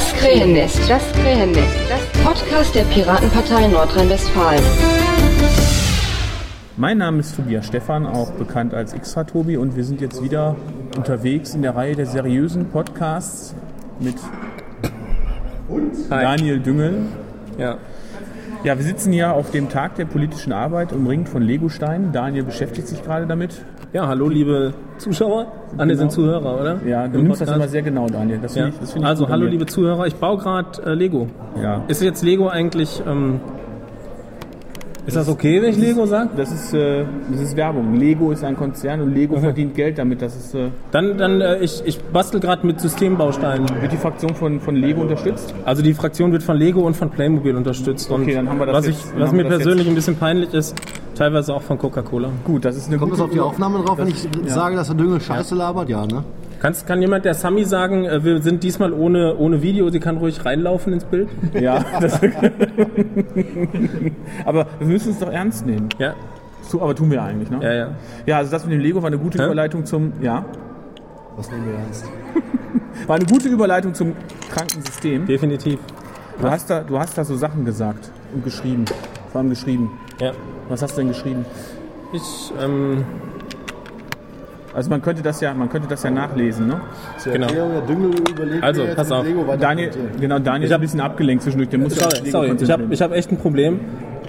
Das Krähennest, das Krähennest, das Podcast der Piratenpartei Nordrhein-Westfalen. Mein Name ist Tobias Stephan, auch bekannt als Xtra Tobi, und wir sind jetzt wieder unterwegs in der Reihe der seriösen Podcasts mit Daniel Düngel. Ja. Ja, wir sitzen hier auf dem Tag der politischen Arbeit, umringt von Legosteinen. Daniel beschäftigt sich gerade damit. Ja, hallo liebe Zuschauer. Ah, ne, sind Zuhörer, oder? Ja, du Im nimmst das Podcast. immer sehr genau, Daniel. Das Ja. ich, das Also, hallo liebe Zuhörer, ich baue gerade äh, Lego. Ja. Ist jetzt Lego eigentlich, ähm, ist das okay, wenn ich Lego sage? Das ist, äh, das ist Werbung. Lego ist ein Konzern und Lego verdient Geld damit. Das ist, äh, Dann, dann äh, ich, ich bastel gerade mit Systembausteinen. wird die Fraktion von, von Lego unterstützt. Also die Fraktion wird von Lego und von Playmobil unterstützt. Und Okay, dann haben wir das was, jetzt- ich, was mir das persönlich ein bisschen peinlich ist, teilweise auch von Coca-Cola. Gut, das ist eine Kommt gute das auf die Aufnahme drauf, wenn ich sage, dass der Düngel Scheiße labert? Ja, ne? Kannst, kann jemand der Sami sagen, äh, wir sind diesmal ohne, ohne Video, sie kann ruhig reinlaufen ins Bild? Ja, das aber wir müssen es doch ernst nehmen. Ja, So, aber tun wir eigentlich, ne? ja, ja. Ja, also das mit dem Lego war eine gute Hä? Überleitung zum, ja, Was nehmen wir ernst? war eine gute Überleitung zum Krankensystem. Definitiv. Du hast da, du hast da so Sachen gesagt und geschrieben, vor allem geschrieben. Ja. Was hast du denn geschrieben? Ich, ähm, Also man könnte das ja, man könnte das ja nachlesen, ne? Genau. Also, pass auf. Daniel, genau, Daniel ist ein bisschen abgelenkt zwischendurch. Der muss sorry, Lego sorry. ich habe ich hab echt ein Problem.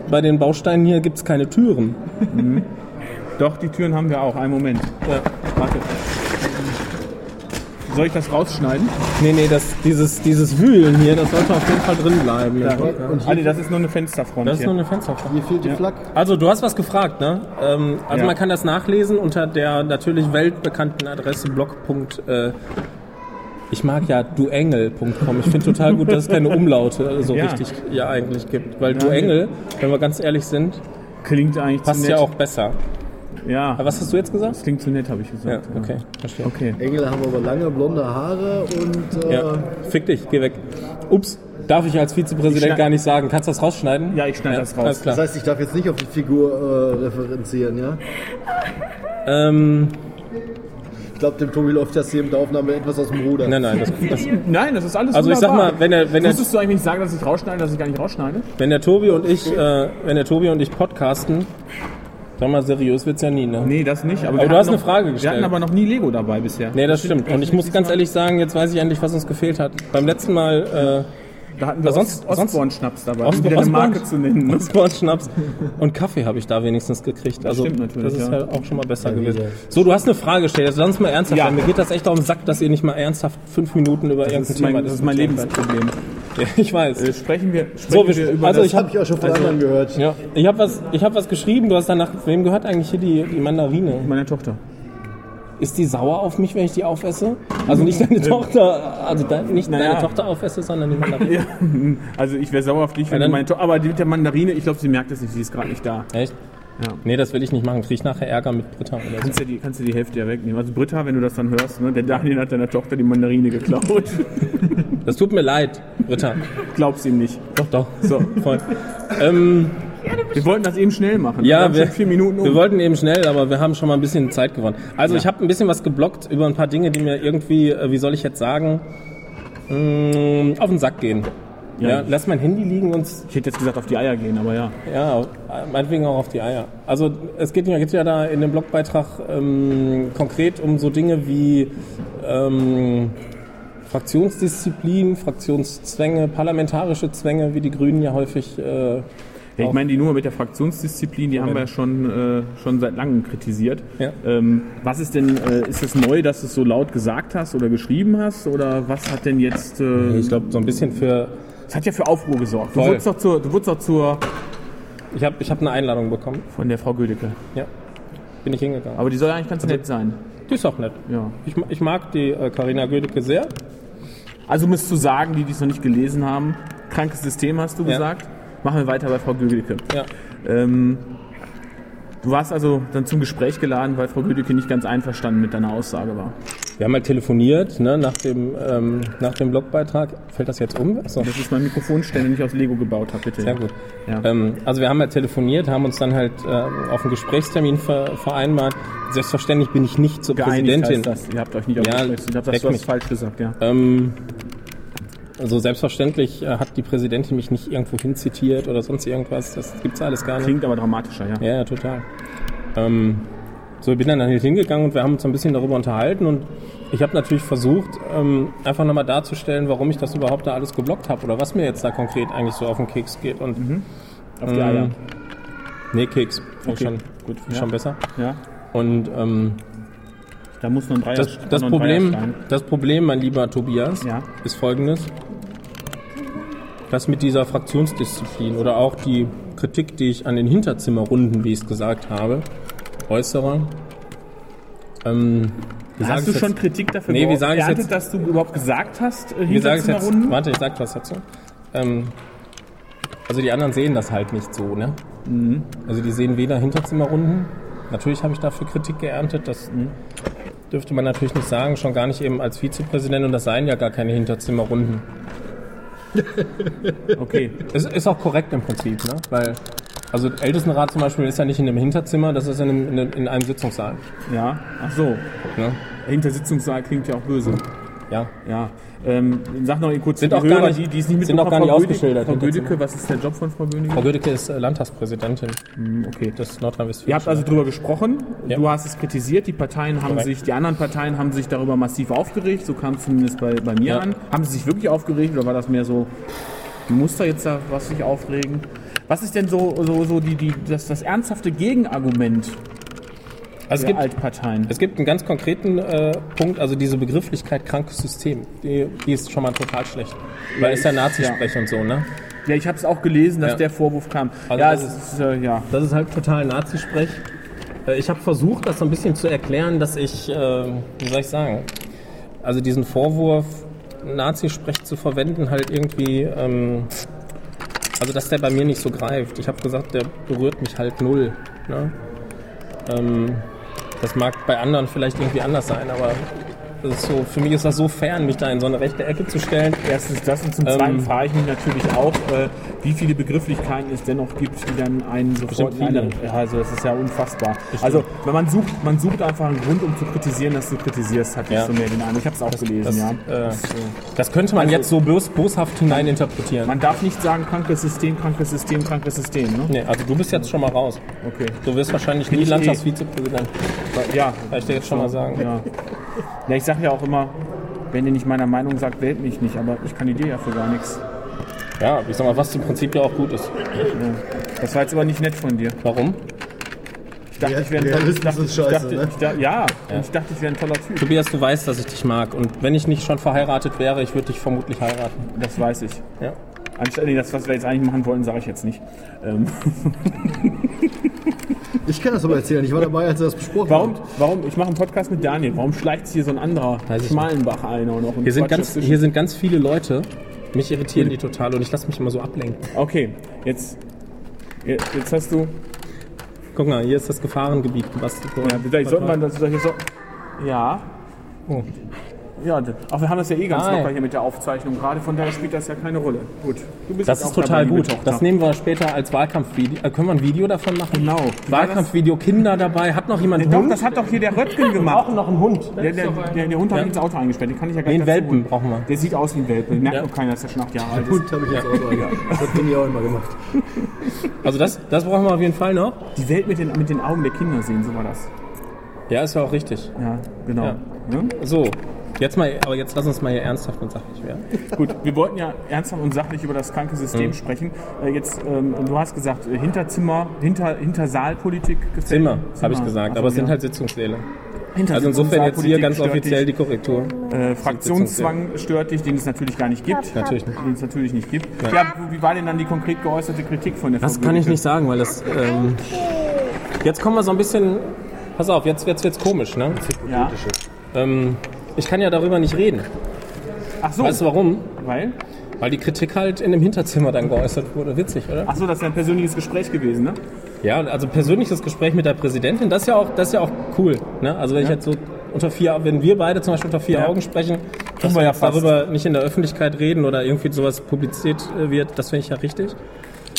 Bei den Bausteinen hier gibt es keine Türen. Doch, die Türen haben wir auch. Einen Moment. Ja. Soll ich das rausschneiden? Nee, nee, das, dieses, dieses Wühlen hier, das sollte auf jeden Fall drin bleiben. Ja. Und Ah, nee, das ist nur eine Fensterfront Das ist hier. nur eine Fensterfront. hier fehlt die Flak. Also, du hast was gefragt, ne? Ähm, also, Ja. man kann das nachlesen unter der natürlich weltbekannten Adresse blog. Äh, ich mag ja duengel.com. Ich finde total gut, dass es keine Umlaute so Ja. richtig ja eigentlich gibt. Weil Duengel, wenn wir ganz ehrlich sind, Klingt eigentlich passt ja auch besser. Ja, Aber was hast du jetzt gesagt? das klingt zu nett, habe ich Ja, gesagt. okay, verstehe. Okay. Engel haben aber lange blonde Haare und äh, Ja, fick dich, geh weg. Ups, darf ich als Ich Vizepräsident schneid- gar nicht sagen. Kannst du das rausschneiden? Ja, ich schneide das raus. Alles klar. das heißt, ich darf jetzt nicht auf die Figur äh, referenzieren, ja? Ähm, Ich glaube, dem Tobi läuft das hier mit der Aufnahme etwas aus dem Ruder. nein, nein, das, das, Nein, das ist alles Also ich sag wunderbar. mal, wenn er- wenn er- Musstest du eigentlich nicht sagen, dass ich rausschneide, dass ich gar nicht rausschneide? wenn der Tobi und ich, äh, wenn der Tobi und ich podcasten, sag mal, seriös wird's ja nie, ne? Nee, das nicht. Aber, Aber wir du hast eine noch, Frage Wir gestellt. hatten aber noch nie Lego dabei bisher. Nee, das stimmt. Und ich muss ganz ehrlich sagen, jetzt weiß ich endlich, was uns gefehlt hat. Beim letzten Mal Da hatten wir sonst- Ostborn-Schnaps dabei, äh, um wieder eine Marke zu nennen. äh, Ne? Osborne-Schnaps und Kaffee habe ich da wenigstens gekriegt. Also stimmt natürlich, das ist ja. ja auch schon mal besser gewesen. wieder. So, du hast eine Frage gestellt. Jetzt sonst mal ernsthaft. Ja. sein. Mir geht das echt auf den Sack, dass ihr nicht mal ernsthaft fünf Minuten über Das irgendein ist mein, Thema das ist mein. Lebensproblem. Ja, ich weiß. Äh, sprechen wir, sprechen So, wir- wir über also das, ich habe ich auch schon von anderen gehört. Ja, ich habe was, ich hab was geschrieben. Du hast danach, wem gehört eigentlich hier die, die Mandarine? meiner Tochter. Ist die sauer auf mich, wenn ich die aufesse? Also nicht deine Tochter, also de, nicht Naja. deine Tochter aufesse, sondern die Mandarine. Ja, also ich wäre sauer auf dich, wenn Ja, du meine Tochter... Aber die mit der Mandarine, ich glaube, sie merkt es nicht, sie ist gerade nicht da. Echt? Ja. Nee, das will ich nicht machen. Krieg ich nachher Ärger mit Britta oder so. Kannst du die, kannst du die Hälfte ja wegnehmen. Also Britta, wenn du das dann hörst, ne, der Daniel hat deiner Tochter die Mandarine geklaut. Das tut mir leid, Britta. Glaub's ihm nicht. Doch, doch. So, Voll. Ähm, wir wollten das eben schnell machen. ja, wir, vier Minuten um. wir wollten eben schnell, aber wir haben schon mal ein bisschen Zeit gewonnen. Also ich habe ein bisschen was geblockt über ein paar Dinge, die mir irgendwie, äh, wie soll ich jetzt sagen, mh, auf den Sack gehen. Ja. Ja. lass mein Handy liegen und Ich hätte jetzt gesagt, auf die Eier gehen, aber ja. Ja, meinetwegen auch auf die Eier. Also es geht ja, geht ja da in dem Blogbeitrag ähm, konkret um so Dinge wie ähm, Fraktionsdisziplin, Fraktionszwänge, parlamentarische Zwänge, wie die Grünen ja häufig. Äh, ja ich meine, die Nummer mit der Fraktionsdisziplin, die haben wir ja schon, äh, schon seit langem kritisiert. Ja. Ähm, was ist denn, äh, ist es neu, dass du es so laut gesagt hast oder geschrieben hast? Oder was hat denn jetzt... Äh, ich glaube, so ein bisschen für. Es hat ja für Aufruhr gesorgt. Du Voll. wurdest doch zur, du wurdest doch zur... Ich habe ich hab eine Einladung bekommen. Von der Frau Gödecke. Ja. Bin ich hingegangen. Aber die soll ja eigentlich ganz nett sein. die ist auch nett. Ja. Ich, ich mag die äh, Carina Gödecke sehr. Also um es zu sagen, die, die es noch nicht gelesen haben, krankes System hast du Ja. gesagt. Machen wir weiter bei Frau Gödecke. Ja. Ähm, du warst also dann zum Gespräch geladen, weil Frau Gödecke nicht ganz einverstanden mit deiner Aussage war. Wir haben halt telefoniert ne, nach, dem, ähm, nach dem Blogbeitrag. Fällt das jetzt um? Achso. Das ist mein Mikrofonständer, den ich aus Lego gebaut habe, bitte. Sehr gut. Ja. Ähm, also wir haben halt telefoniert, haben uns dann halt äh, auf einen Gesprächstermin ver vereinbart. Selbstverständlich bin ich nicht zur Geeinigt Präsidentin. das. Ihr habt euch nicht Ja, Ich habe das mich. falsch gesagt, ja. Ähm, Also selbstverständlich äh, hat die Präsidentin mich nicht irgendwo hin zitiert oder sonst irgendwas. Das gibt's alles gar nicht. Klingt aber dramatischer, ja. Ja, ja, total. Ähm, so, ich bin dann halt hingegangen und wir haben uns ein bisschen darüber unterhalten und ich habe natürlich versucht, ähm, einfach nochmal darzustellen, warum ich das überhaupt da alles geblockt habe oder was mir jetzt da konkret eigentlich so auf den Keks geht. Und Auf die Eier. nee, Keks. Okay, schon, gut, ja. schon besser. Ja. Und ähm, Da muss noch ein Dreier das, das, Problem, das Problem, mein lieber Tobias, Ja. ist folgendes. Das mit dieser Fraktionsdisziplin oder auch die Kritik, die ich an den Hinterzimmerrunden, wie ich es gesagt habe, äußere. Ähm, Hast du schon jetzt? Kritik dafür Nee, wie sag jetzt? dass du überhaupt gesagt hast, äh, Wie sage ich jetzt? Hinterzimmerrunden? Warte, ich sag was dazu. Ähm, also die anderen sehen das halt nicht so, ne? Mhm. Also die sehen weder Hinterzimmerrunden. Natürlich habe ich dafür Kritik geerntet. Das Mhm. dürfte man natürlich nicht sagen, schon gar nicht eben als Vizepräsident. Und das seien ja gar keine Hinterzimmerrunden. Okay. Es ist auch korrekt im Prinzip, ne? Weil also Ältestenrat zum Beispiel ist ja nicht in einem Hinterzimmer, das ist in einem, in einem, in einem Sitzungssaal. Ja. Ach so. Ne? Hintersitzungssaal klingt ja auch böse. Ja. Ja. Ähm, sag noch kurz Sind für auch die gar Hörer, nicht- die, die es nicht sind auch gar nicht Frau ausgeschildert, Frau Hinterzimmer. was ist der Job von Frau Bödicke? Frau Gödecke ist äh, Landtagspräsidentin Hm, Okay. des Nordrhein-Westfalen. Ihr habt also drüber gesprochen, Ja. du hast es kritisiert, die Parteien haben Korrekt. sich, die anderen Parteien haben sich darüber massiv aufgeregt, so kam es zumindest bei, bei mir Ja. an. Haben sie sich wirklich aufgeregt oder war das mehr so ein Muster jetzt da, was sich aufregen? Was ist denn so, so, so die, die, das, das ernsthafte Gegenargument also es der gibt, Altparteien? Es gibt einen ganz konkreten äh, Punkt, also diese Begrifflichkeit krankes System, die, die ist schon mal total schlecht. Weil es ja Nazi-Sprech und so, ne? Ja, ich habe es auch gelesen, dass Ja. der Vorwurf kam. Also ja, das es ist, äh, ja. Das ist halt total Nazi-Sprech. Äh, Ich habe versucht, das so ein bisschen zu erklären, dass ich, äh, wie soll ich sagen, also diesen Vorwurf, Nazi-Sprech zu verwenden, halt irgendwie, ähm, also dass der bei mir nicht so greift. Ich habe gesagt, der berührt mich halt null. Ne? Ähm, das mag bei anderen vielleicht irgendwie anders sein, aber so, für mich ist das so fern, mich da in so eine rechte Ecke zu stellen. Erstens das und zum Ähm, Zweiten frage ich mich natürlich auch, äh, wie viele Begrifflichkeiten es dennoch gibt, die dann einen sofort Bestimmt viele. Ja, also das ist ja unfassbar. Also wenn man sucht, man sucht einfach einen Grund, um zu kritisieren, dass du kritisierst, hatte Ja. ich so mehr den Eindruck. Ich habe es auch gelesen, Das, ja. äh, Das, das könnte man Also- jetzt so bos boshaft hineininterpretieren. man darf nicht sagen, krankes System, krankes System, krankes System, ne? Nee, also du bist jetzt schon mal raus. Okay. Du wirst wahrscheinlich Bin nie ich eh- Landtagsvizepräsident. Ja, Kann ich dir jetzt schon mal sagen. ja. Ja, ich sage ja auch immer, wenn ihr nicht meiner Meinung sagt, wählt mich nicht, aber ich kandidiere ja für gar nichts. Ja, ich sag mal, was im Prinzip ja auch gut ist. Das war jetzt aber nicht nett von dir. Warum? Ich dachte, Ja, ich wäre ein, ich dachte, ne? ich ja, und ich dachte, ich wäre ein toller Typ. Tobias, du weißt, dass ich dich mag. Und wenn ich nicht schon verheiratet wäre, ich würde dich vermutlich heiraten. Das weiß ich. Ja. Anstatt nee, das, was wir jetzt eigentlich machen wollten, sage ich jetzt nicht. Ähm, Ich kann das aber erzählen. Ich war dabei, als er das besprochen warum, hat. warum, ich mache einen Podcast mit Daniel, warum schleicht sich hier so ein anderer Weiß Schmalenbach ein auch noch? und Hier sind, ganz, hier sind ganz viele Leute. Mich irritieren die total und ich lasse mich immer so ablenken. Okay, jetzt, jetzt hast du, Guck mal, hier ist das Gefahrengebiet. Was, ja, vielleicht sollte man das, das so, ja, Oh. Ja, aber wir haben das ja eh ganz Ah, locker hier mit der Aufzeichnung gerade, von daher spielt das ja keine Rolle. Gut, du bist Das ist auch total dabei, gut. Das nehmen wir später als Wahlkampfvideo. Äh, können wir ein Video davon machen? Genau. Wahlkampfvideo, Kinder dabei. Hat noch jemand einen Doch, Hund? das hat doch hier der Röttgen wir gemacht. brauchen noch einen Hund. Der, der, der, der Hund hat Ja. ins Auto eingesperrt, den kann ich ja gar nicht dazu Welpen holen. brauchen wir. Der sieht aus wie ein Welpe, merkt Ja. doch keiner, dass der schon acht Jahre alt ist. Gut, habe ich jetzt auch ja. Das hat Dini auch immer gemacht. Also das, das brauchen wir auf jeden Fall noch. Die Welt mit den, mit den Augen der Kinder sehen, so war das. Ja, ist ja auch richtig. Ja, genau. Ja. Ne? So, jetzt mal, aber jetzt lass uns mal hier ernsthaft und sachlich werden. Gut, wir wollten ja ernsthaft und sachlich über das kranke System Mhm. sprechen. Äh, jetzt, ähm, du hast gesagt, äh, Hinterzimmer, hinter, Hintersaalpolitik gefällt Zimmer, dir? habe ich gesagt, Also, aber es sind ja. halt Sitzungssäle. Also insofern jetzt hier ganz offiziell die dich. Korrektur. Äh, Fraktionszwang stört dich, den es natürlich gar nicht gibt. Natürlich nicht. Den es natürlich nicht gibt. Ja, wie war denn dann die konkret geäußerte Kritik von der Das Frau kann ich nicht sagen, weil das. Ähm, jetzt kommen wir so ein bisschen. Pass auf, jetzt wird's jetzt komisch, ne? Ja. Ähm, ich kann ja darüber nicht reden. Ach so, Weißt du warum? weil? Weil die Kritik halt in dem Hinterzimmer dann geäußert wurde. Witzig, oder? Ach so, das ist ja ein persönliches Gespräch gewesen, ne? Ja, also persönliches Gespräch mit der Präsidentin, das ist ja auch, das ist ja auch cool. Ne? Also wenn ich jetzt so unter vier, wenn wir beide zum Beispiel unter vier Ja. Augen sprechen, dass wir ja darüber nicht in der Öffentlichkeit reden oder irgendwie sowas publiziert äh, wird, das finde ich ja richtig.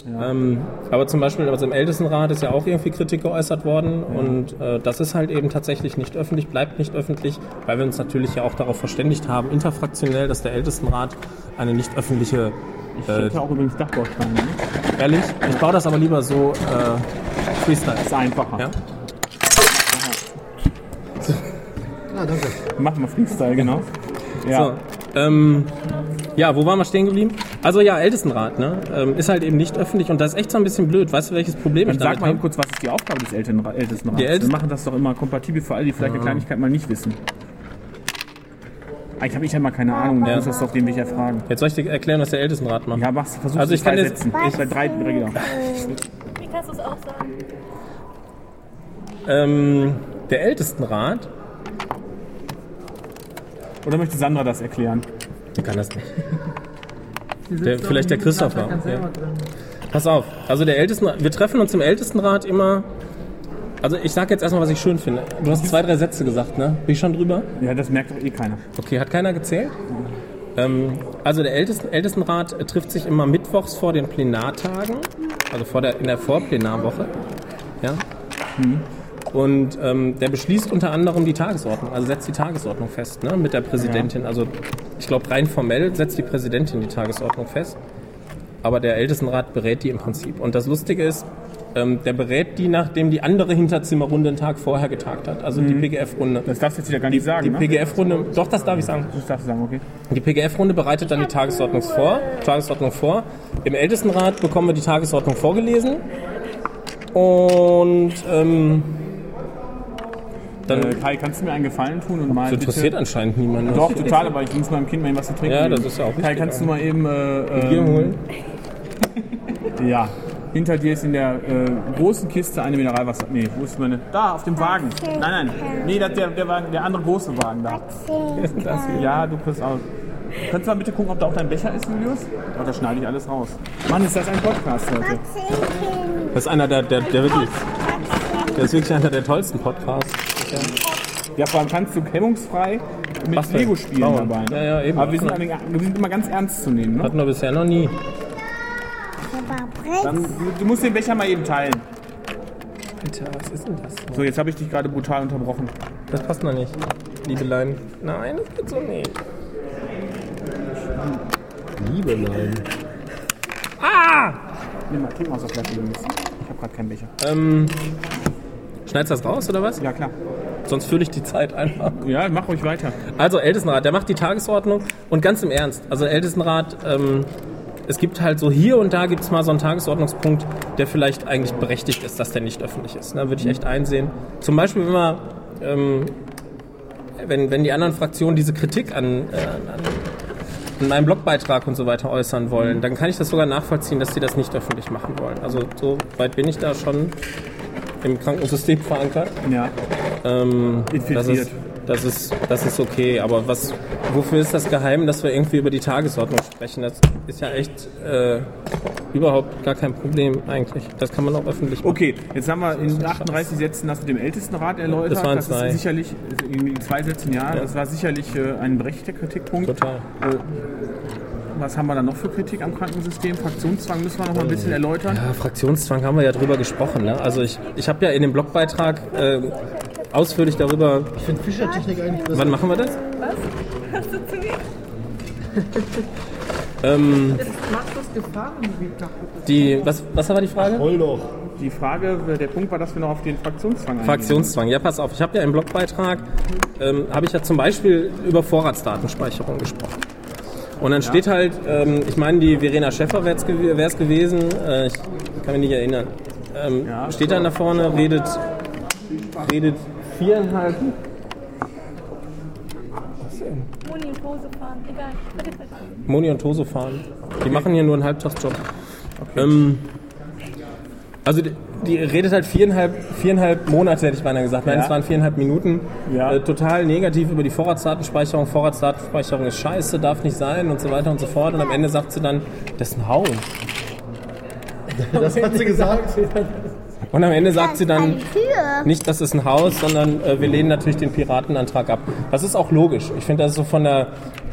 Ähm, aber zum Beispiel also im Ältestenrat ist ja auch irgendwie Kritik geäußert worden und äh, das ist halt eben tatsächlich nicht öffentlich, bleibt nicht öffentlich, weil wir uns natürlich ja auch darauf verständigt haben, interfraktionell, dass der Ältestenrat eine nicht öffentliche, Ich äh, hätte auch übrigens Dachbausteine. Ne? ehrlich, ich baue das aber lieber so äh, Freestyle. Ist einfacher. Ja? Ah, danke. Mach mal Freestyle, genau. Ja. So, ähm, ja, wo waren wir stehen geblieben? Also ja, Ältestenrat, ne? Ähm, ist halt eben nicht öffentlich und das ist echt so ein bisschen blöd. Weißt du, welches Problem Dann ich sag damit mal eben habe? kurz, was ist die Aufgabe des Ältestenra- Ältestenrats? Die Ältesten- Wir machen das doch immer kompatibel für alle, die vielleicht eine Kleinigkeit mal nicht wissen. Eigentlich habe ich ja mal keine Ahnung, du Ja. musst das doch den Weg ja fragen. Jetzt soll ich dir erklären, was der Ältestenrat macht. Ja, mach's, versuch Also ich kann jetzt- Sätzen. Ich bei drei Regler. Wie kannst du es auch sagen? Ähm, der Ältestenrat, Oder möchte Sandra das erklären? der kann das nicht. Der, vielleicht der Christopher. Ja. Pass auf, also der Ältestenrat, wir treffen uns im Ältestenrat immer. Also ich sag jetzt erstmal, was ich schön finde. Du hast zwei, drei Sätze gesagt, ne? Bin ich schon drüber? Ja, das merkt doch eh keiner. Okay, hat keiner gezählt? Ähm, also der Ältesten, Ältestenrat trifft sich immer mittwochs vor den Plenartagen, also vor der, in der Vorplenarwoche. Ja? Und ähm, der beschließt unter anderem die Tagesordnung, also setzt die Tagesordnung fest ne, mit der Präsidentin. Also ich glaube rein formell setzt die Präsidentin die Tagesordnung fest, aber der Ältestenrat berät die im Prinzip. Und das Lustige ist, ähm, der berät die, nachdem die andere Hinterzimmerrunde einen Tag vorher getagt hat, also die PGF-Runde. Das darfst du jetzt wieder gar nicht sagen, Die ne? PGF-Runde, doch, das darf ich sagen. Das darfst du sagen, okay. Die PGF-Runde bereitet dann die Tagesordnung vor. Tagesordnung vor. Im Ältestenrat bekommen wir die Tagesordnung vorgelesen. Und ähm, dann Äh, Kai, kannst du mir einen Gefallen tun und mal das interessiert bitte... anscheinend niemanden. Doch, total, aber ich muss meinem Kind mal eben was zu trinken Ja, geben. das ist ja auch Kai, kannst du mal eben... Äh, Bier ähm, holen. Ja. Hinter dir ist in der äh, großen Kiste eine Mineralwasser. Nee, wo ist meine? Da, auf dem Wagen. Nein, nein. Nee, das, der, der, Wagen, der andere große Wagen da. Das hier. Ja, du kriegst auch. Könntest du mal bitte gucken, ob da auch dein Becher ist, Julius? Oh, da schneide ich alles raus. Mann, ist das ein Podcast heute. Das ist einer der, der, der wirklich. Der ist wirklich einer der tollsten Podcasts. Ja, vor allem kannst du hemmungsfrei mit Was? Lego spielen Bauen. dabei. Ne? Ja, ja, eben. Aber wir sind, alle- wir sind immer ganz ernst zu nehmen. Ne? Hatten wir bisher noch nie. Dann, du, du musst den Becher mal eben teilen. Alter, was ist denn das? So, jetzt habe ich dich gerade brutal unterbrochen. Das passt noch nicht. Liebelein. Nein, das geht so nicht. Liebe nein. Nimm mal, trink mal aus der Flasche. Ich habe gerade keinen Becher. Ähm, schneidest du das raus oder was? Ja, klar. Sonst fülle ich die Zeit einfach. Ja, mach ruhig weiter. Also Ältestenrat, der macht die Tagesordnung und ganz im Ernst, also Ältestenrat, ähm, es gibt halt so hier und da gibt es mal so einen Tagesordnungspunkt, der vielleicht eigentlich berechtigt ist, dass der nicht öffentlich ist. Da würde ich echt einsehen. Zum Beispiel, wenn wir, ähm, wenn, wenn die anderen Fraktionen diese Kritik an, äh, an, an meinem Blogbeitrag und so weiter äußern wollen, dann kann ich das sogar nachvollziehen, dass sie das nicht öffentlich machen wollen. Also so weit bin ich da schon im Krankensystem verankert. Ja. Ähm. Das ist, das, ist, das ist okay, aber was, wofür ist das geheim, dass wir irgendwie über die Tagesordnung sprechen? Das ist ja echt äh, überhaupt gar kein Problem eigentlich. Das kann man auch öffentlich machen. Okay, jetzt haben wir in 38 Sätzen hast du dem Ältestenrat erläutert. Das waren ist zwei. sicherlich, in zwei Sätzen ja, das war sicherlich äh, ein berechtigter Kritikpunkt. Total. Was haben wir da noch für Kritik am Krankensystem? Fraktionszwang müssen wir noch mal ein bisschen erläutern. Ja, Fraktionszwang haben wir ja drüber gesprochen. Ne? Also ich, ich habe ja in dem Blogbeitrag äh, ausführlich darüber. Ich finde Fischertechnik eigentlich besser. Wann machen wir das? Hast du zu mir? Ähm, Das macht das Gefahrengebiet kaputt. die, was, was war die Frage? Heul doch. Die Frage, äh, der Punkt war, dass wir noch auf den Fraktionszwang eingehen. Fraktionszwang. Ja, pass auf. Ich habe ja im Blogbeitrag, ähm, habe ich ja zum Beispiel über Vorratsdatenspeicherung gesprochen. Und dann steht halt, ähm, ich meine, die Verena Schäffer wäre es gewesen, äh, ich kann mich nicht erinnern. Ähm, Ja. steht dann da vorne, redet, redet viereinhalb, Moni und Hose fahren. Egal. Moni und Toso fahren. Die machen hier nur einen Halbtagsjob. Ähm, also die, die redet halt viereinhalb, viereinhalb Monate, hätte ich beinahe gesagt. Nein, Ja. es waren viereinhalb Minuten. Ja. Äh, total negativ über die Vorratsdatenspeicherung. Vorratsdatenspeicherung ist scheiße, darf nicht sein und so weiter und so fort. Und am Ende sagt sie dann, das ist ein Hau. Das hat sie gesagt. Und am Ende sagt sie dann, nicht, das ist ein Haus, sondern äh, wir lehnen natürlich den Piratenantrag ab. Das ist auch logisch. Ich finde, das ist so von der,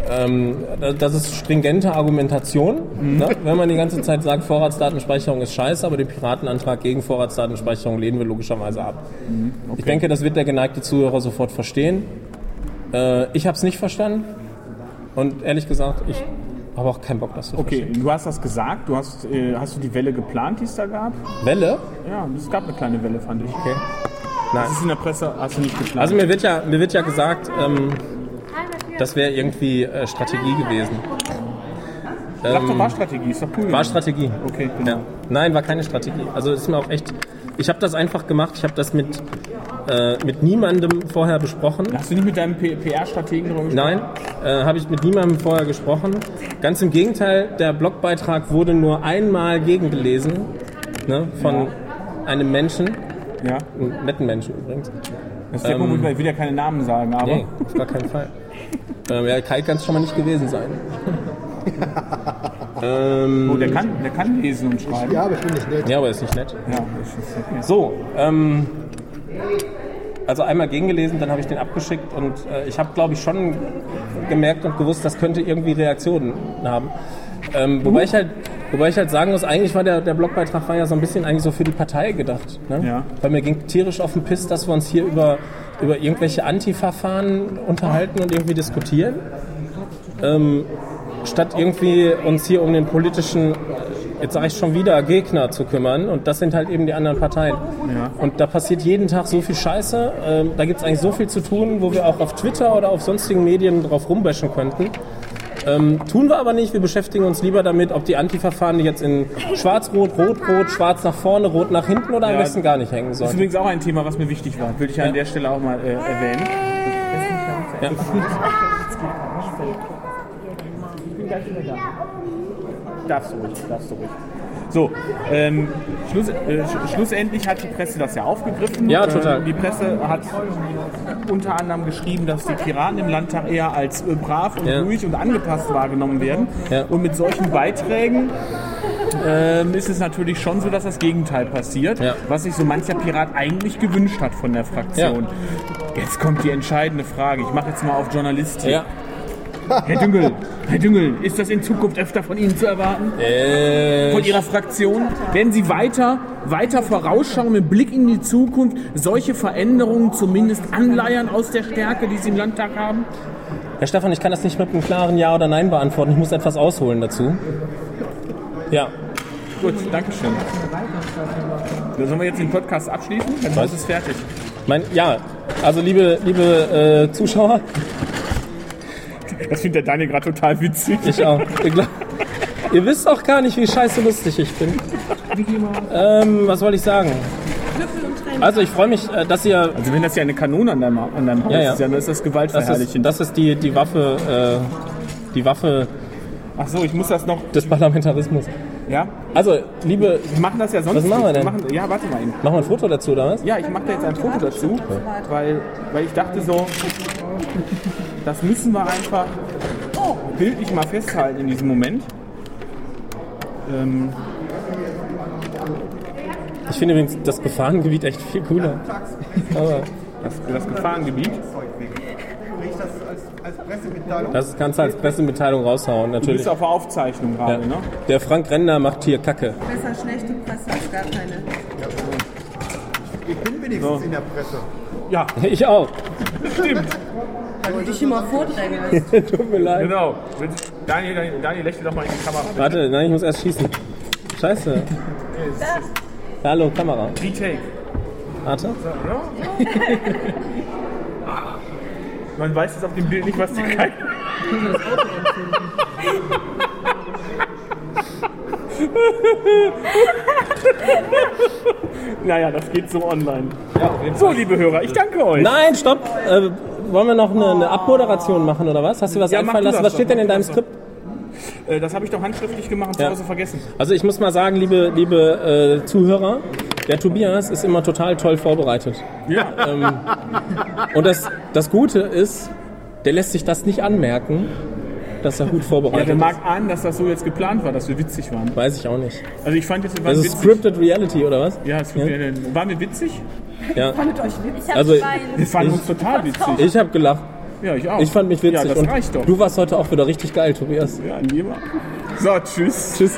ähm, da- das ist stringente Argumentation, ne? wenn man die ganze Zeit sagt, Vorratsdatenspeicherung ist scheiße, aber den Piratenantrag gegen Vorratsdatenspeicherung lehnen wir logischerweise ab. Ich denke, das wird der geneigte Zuhörer sofort verstehen. Äh, ich habe es nicht verstanden und ehrlich gesagt, ich habe auch keinen Bock, das zu Okay, verstehen. du hast das gesagt. Du hast, äh, hast du die Welle geplant, die es da gab? Welle? Ja, es gab eine kleine Welle, fand ich. Okay. Das ist in der Presse, hast du nicht geplant. Also mir wird ja, mir wird ja gesagt, ähm, das wäre irgendwie äh, Strategie gewesen. Sag doch, war Strategie, ist doch cool. War Strategie. Okay, genau. Ja. Nein, war keine Strategie. Also ist mir auch echt. Ich habe das einfach gemacht. Ich habe das mit äh, mit niemandem vorher besprochen. Hast du nicht mit deinem PR-Strategen darüber gesprochen? Nein, äh, habe ich mit niemandem vorher gesprochen. Ganz im Gegenteil, der Blogbeitrag wurde nur einmal gegengelesen ne, von einem Menschen, Ja. einem netten Menschen übrigens. Das ist der Punkt, wo ich will ja keine Namen sagen, aber. Nee, auf gar keinen Fall. Ähm, ja, Kai kann es schon mal nicht gewesen sein. ähm, Oh, der kann, der kann lesen und schreiben. Ja, aber ich bin nicht nett. ja, aber ist nicht nett. Ja, ist okay. So, ähm, also einmal gegengelesen, dann habe ich den abgeschickt und äh, ich habe, glaube ich, schon gemerkt und gewusst, das könnte irgendwie Reaktionen haben. Ähm, wobei, ich halt, wobei ich halt sagen muss, eigentlich war der, der Blogbeitrag war ja so ein bisschen eigentlich so für die Partei gedacht. Ne? Ja. Weil mir ging tierisch auf den Piss, dass wir uns hier über, über irgendwelche Antifa-Fahnen unterhalten und irgendwie diskutieren. Ähm, statt irgendwie uns hier um den politischen, jetzt sage ich schon wieder, Gegner zu kümmern. Und das sind halt eben die anderen Parteien. Und da passiert jeden Tag so viel Scheiße. Ähm, da gibt es eigentlich so viel zu tun, wo wir auch auf Twitter oder auf sonstigen Medien drauf rumbashen könnten. Ähm, tun wir aber nicht. Wir beschäftigen uns lieber damit, ob die Antifa-Fahne jetzt in schwarz-rot, rot-rot, schwarz nach vorne, rot nach hinten oder am Ja. besten gar nicht hängen Das ist übrigens auch ein Thema, was mir wichtig war. Würde ich ja an Ja. der Stelle auch mal äh, erwähnen. Ja. Darfst du ruhig, darfst du ruhig. So, ähm, Schluss, äh, sch schlussendlich hat die Presse das ja aufgegriffen. Ja, total. Ähm, die Presse hat unter anderem geschrieben, dass die Piraten im Landtag eher als äh, brav und Ja. ruhig und angepasst wahrgenommen werden. Ja. Und mit solchen Beiträgen ähm, ist es natürlich schon so, dass das Gegenteil passiert, Ja. was sich so mancher Pirat eigentlich gewünscht hat von der Fraktion. Jetzt kommt die entscheidende Frage. Ich mache jetzt mal auf Journalist. hier. Ja. Herr Düngel, Herr Düngel, ist das in Zukunft öfter von Ihnen zu erwarten? Äh, Von Ihrer Fraktion? Werden Sie weiter, weiter vorausschauen mit Blick in die Zukunft, solche Veränderungen zumindest anleiern aus der Stärke, die Sie im Landtag haben? Herr Stefan, ich kann das nicht mit einem klaren Ja oder Nein beantworten. Ich muss etwas ausholen dazu. Ja, Gut, Dankeschön. So, sollen wir jetzt den Podcast abschließen? Dann ist es fertig. mein, ja, also liebe, liebe äh, Zuschauer, Das findet der Daniel gerade total witzig. ich auch. Ihr, wisst auch gar nicht, wie scheiße lustig ich bin. Ähm, was wollte ich sagen? Also ich freue mich, äh, dass ihr Also wenn das ja eine Kanone an deinem, an deinem Haus Ja, ja. ist, dann ist das Das ist, gewaltverherrlichend. das ist die, die Waffe, äh, die Waffe Ach so, ich muss das noch... des Parlamentarismus. Ja? Also, liebe, Wir machen das ja sonst Was machen wir denn? Machen, ja, warte mal eben. machen wir ein Foto dazu, oder was? Ja, ich mache da jetzt ein Foto dazu, weil, weil ich dachte so, das müssen wir einfach bildlich mal festhalten in diesem Moment. Ähm, Ich finde übrigens das Gefahrengebiet echt viel cooler. Das, das Gefahrengebiet. Das kannst du als Pressemitteilung raushauen, Du natürlich. bist auf der Aufzeichnung Ja. gerade, ne? Der Frank Render macht hier Kacke. Besser schlechte Presse als gar keine. Ich bin wenigstens in der Presse. Ja, Ich auch. stimmt. Weil du dich immer vordrängelst. Tut mir leid. Genau. Daniel, Daniel, Daniel lächelt doch mal in die Kamera. Warte, nein, ich muss erst schießen. Scheiße. Hallo, Kamera. Retake. Warte. Man weiß jetzt auf dem Bild nicht, was die Kai. naja, das geht so online. So, liebe Hörer, ich danke euch. Nein, stopp. Äh, wollen wir noch eine, eine Abmoderation machen oder was? Hast du was Ja, einfallen lassen? Was steht doch, denn in deinem Skript? Äh, das habe ich doch handschriftlich gemacht und zu Ja. Hause vergessen. Also ich muss mal sagen, liebe, liebe äh, Zuhörer, der Tobias ist immer total toll vorbereitet. Ja. Ähm, und das, das Gute ist, der lässt sich das nicht anmerken, dass er gut vorbereitet ja, der mag ist. an, dass das so jetzt geplant war, dass wir witzig waren. Weiß ich auch nicht. Also ich fand jetzt, wir waren ist. Scripted Reality, oder was? Ja, es ja. waren wir witzig? Ja. Fandet euch witzig? Also, wir fanden uns total witzig. Ich habe gelacht. Ja, ich auch. Ich fand mich witzig. Ja, das reicht doch. Du warst heute auch wieder richtig geil, Tobias. Ja, niemand. So, tschüss. Tschüss.